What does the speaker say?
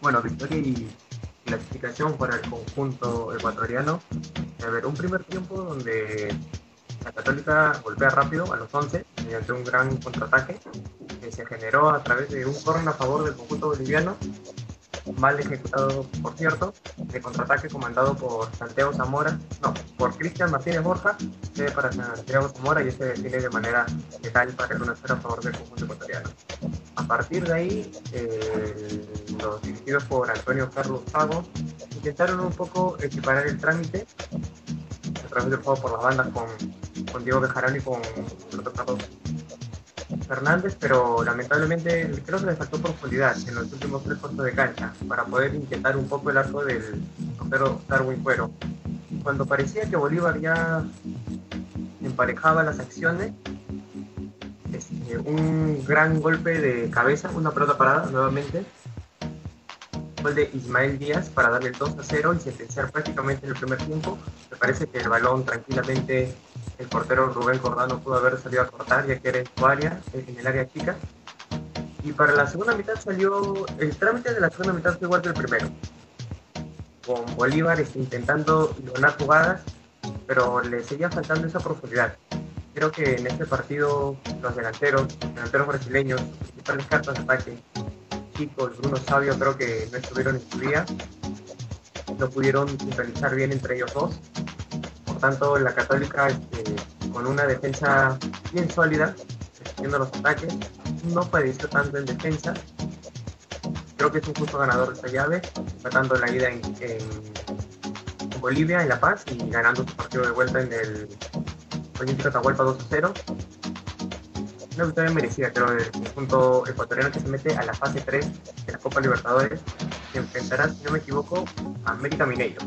Bueno, victoria y clasificación para el conjunto ecuatoriano. A ver, un primer tiempo donde la Católica golpea rápido a los 11 mediante un gran contraataque que se generó a través de un corner a favor del conjunto boliviano, mal ejecutado, por cierto, de contraataque comandado por Santiago Zamora, no, por Cristian Martínez Borja, que para Santiago Zamora y este define de manera letal para el 1 a favor del conjunto ecuatoriano. A partir de ahí, eh, los dirigidos por Antonio Carlos Pago intentaron un poco equiparar el trámite a través del juego por las bandas con, con Diego Bejarano y con Carlos Fernández, pero lamentablemente creo que le faltó profundidad en los últimos tres puestos de cancha para poder intentar un poco el arco del portero Darwin Cuero. Cuando parecía que Bolívar ya emparejaba las acciones, este, un gran golpe de cabeza, una pelota parada nuevamente, gol de Ismael Díaz para darle el 2 a 0 y sentenciar prácticamente en el primer tiempo. Me parece que el balón tranquilamente el portero Rubén Cordano pudo haber salido a cortar ya que era en su área, en el área chica. Y para la segunda mitad salió, el trámite de la segunda mitad fue igual que el primero, con Bolívar intentando ganar jugadas, pero le seguía faltando esa profundidad. Creo que en este partido los delanteros, los delanteros brasileños, principales cartas de ataque, chicos, Bruno Sabio creo que no estuvieron en su día, no pudieron sincronizar bien entre ellos dos tanto la Católica este, con una defensa bien sólida, defendiendo los ataques, no padeció tanto en defensa. Creo que es un justo ganador de esta llave, tratando la ida en, Bolivia, en La Paz, y ganando su partido de vuelta en el Olímpico Atahualpa 2 0. Una victoria merecida, creo, del conjunto ecuatoriano que se mete a la fase 3 de la Copa Libertadores, que enfrentará, si no me equivoco, a América Mineiro.